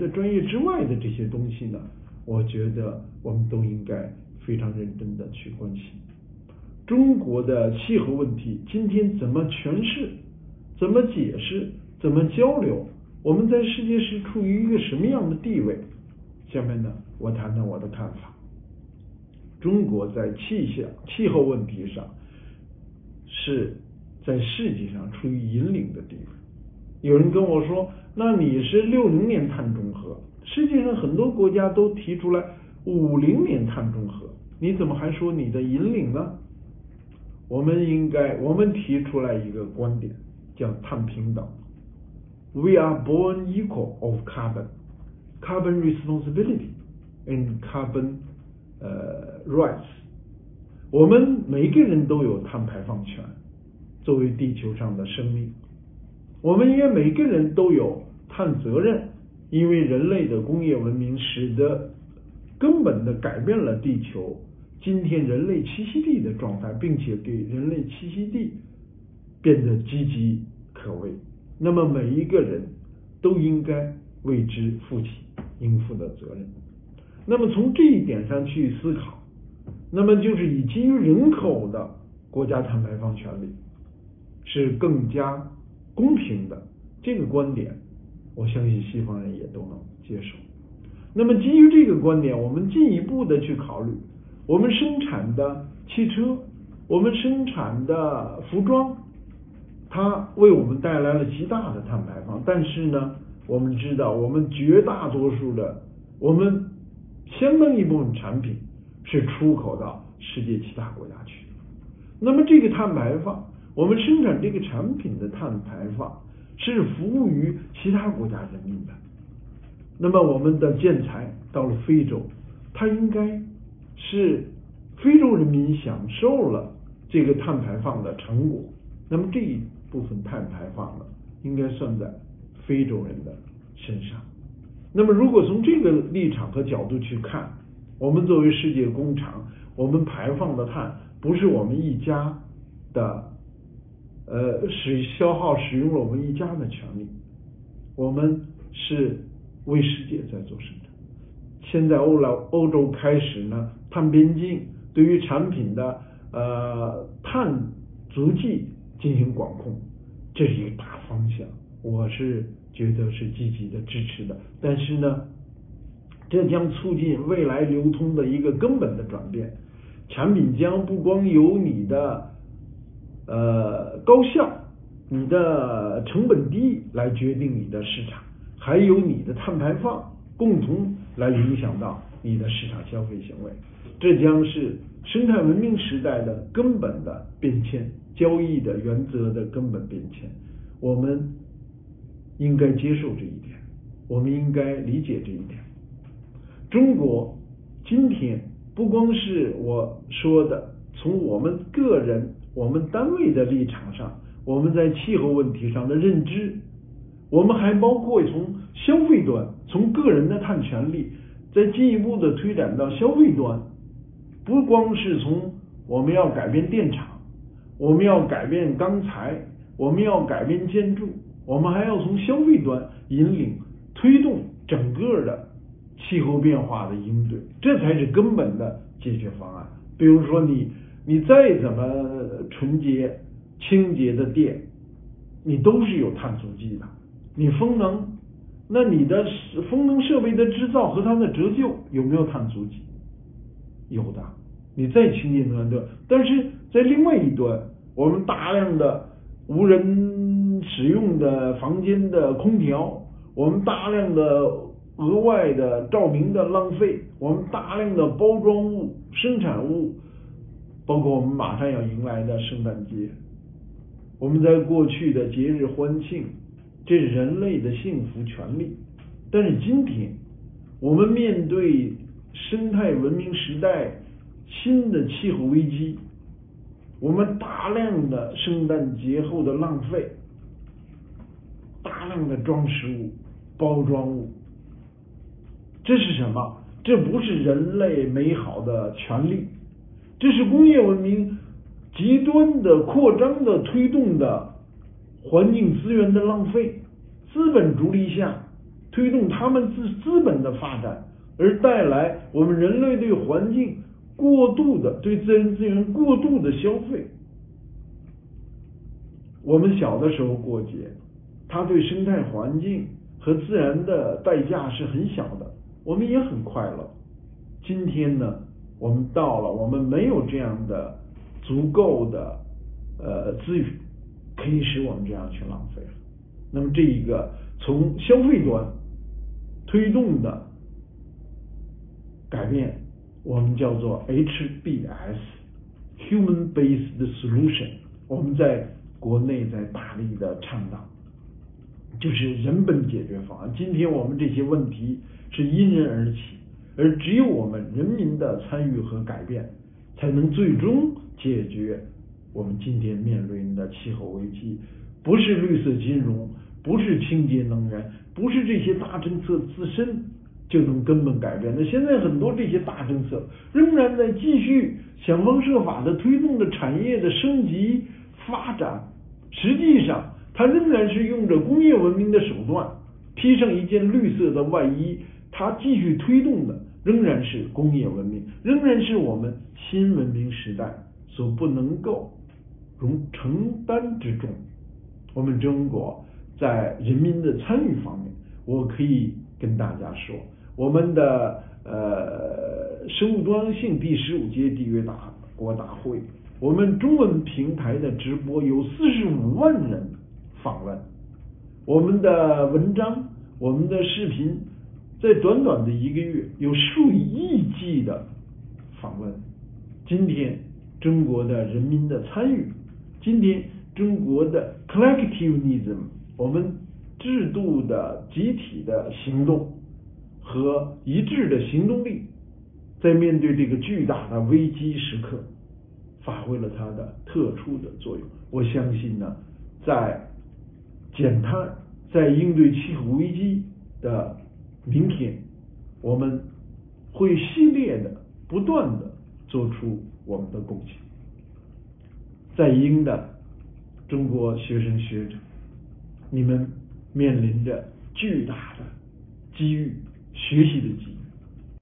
的专业之外的这些东西呢，我觉得我们都应该非常认真的去关心。中国的气候问题今天怎么诠释、怎么解释、怎么交流？我们在世界是处于一个什么样的地位？下面呢，我谈谈我的看法。中国在气象、气候问题上是在世界上处于引领的地位。有人跟我说：“那你是六零年碳中，世界上很多国家都提出来五零年碳中和，你怎么还说你的引领呢？”我们应该，我们提出来一个观点，叫碳平等。We are born equal of carbon, carbon responsibility and carbon 呃 rights。我们每个人都有碳排放权，作为地球上的生命。我们也每个人都有碳责任，因为人类的工业文明使得根本的改变了地球今天人类栖息地的状态，并且给人类栖息地变得岌岌可危。那么每一个人都应该为之负起应负的责任。那么从这一点上去思考，那么就是以基于人口的国家碳排放权利是更加公平的这个观点，我相信西方人也都能接受。那么基于这个观点，我们进一步的去考虑，我们生产的汽车，我们生产的服装。它为我们带来了极大的碳排放，但是呢，我们知道，我们绝大多数的，我们相当一部分产品是出口到世界其他国家去。那么这个碳排放，我们生产这个产品的碳排放是服务于其他国家人民的。那么我们的建材到了非洲，它应该是非洲人民享受了这个碳排放的成果。那么这一。部分碳排放呢，应该算在非洲人的身上。那么，如果从这个立场和角度去看，我们作为世界工厂，我们排放的碳不是我们一家的，呃，使消耗使用了我们一家的权利，我们是为世界在做生产。现在欧老欧洲开始呢，碳边境对于产品的呃碳足迹。进行管控，这是一个大方向，我是觉得是积极的支持的。但是呢，这将促进未来流通的一个根本的转变，产品将不光由你的呃高效、你的成本低来决定你的市场，还有你的碳排放共同来影响到你的市场消费行为。这将是生态文明时代的根本的变迁。交易的原则的根本变迁，我们应该接受这一点，我们应该理解这一点。中国今天不光是我说的，从我们个人、我们单位的立场上，我们在气候问题上的认知，我们还包括从消费端，从个人的碳权利，再进一步的推展到消费端，不光是从我们要改变电厂。我们要改变钢材，我们要改变建筑，我们还要从消费端引领推动整个的气候变化的应对，这才是根本的解决方案。比如说，你你再怎么纯洁清洁的电，你都是有碳足迹的。你风能，那你的风能设备的制造和它的折旧有没有碳足迹？有的。你再清洁能源，但是在另外一端，我们大量的无人使用的房间的空调，我们大量的额外的照明的浪费，我们大量的包装物、生产物，包括我们马上要迎来的圣诞节，我们在过去的节日欢庆，这是人类的幸福权利。但是今天，我们面对生态文明时代。新的气候危机，我们大量的圣诞节后的浪费，大量的装饰物、包装物，这是什么？这不是人类美好的权利，这是工业文明极端的扩张的推动的环境资源的浪费。资本逐利下，推动他们资资本的发展，而带来我们人类对环境过度的对自然资源过度的消费。我们小的时候过节，它对生态环境和自然的代价是很小的，我们也很快乐。今天呢，我们到了，我们没有这样的足够的呃资源，可以使我们这样去浪费了。那么这一个从消费端推动的改变，我们叫做 HBS（Human-Based Solution），我们在国内在大力的倡导，就是人本解决方案。今天我们这些问题是因人而起，而只有我们人民的参与和改变，才能最终解决我们今天面临的气候危机。不是绿色金融，不是清洁能源，不是这些大政策自身就能根本改变。那现在很多这些大政策仍然在继续想方设法的推动着产业的升级发展。实际上，它仍然是用着工业文明的手段，披上一件绿色的外衣，它继续推动的仍然是工业文明，仍然是我们新文明时代所不能够容承担之重。我们中国在人民的参与方面，我可以跟大家说，我们的呃生物多样性第十五届缔约大国大会。我们中文平台的直播有四十五万人访问，我们的文章、我们的视频，在短短的一个月有数以亿计的访问。今天中国的人民的参与，今天中国的 collectivism，我们制度的集体的行动和一致的行动力，在面对这个巨大的危机时刻。发挥了它的特殊的作用。我相信呢，在减碳、在应对气候危机的明天，我们会系列的、不断的做出我们的贡献。在英的中国学生学者，你们面临着巨大的机遇、学习的机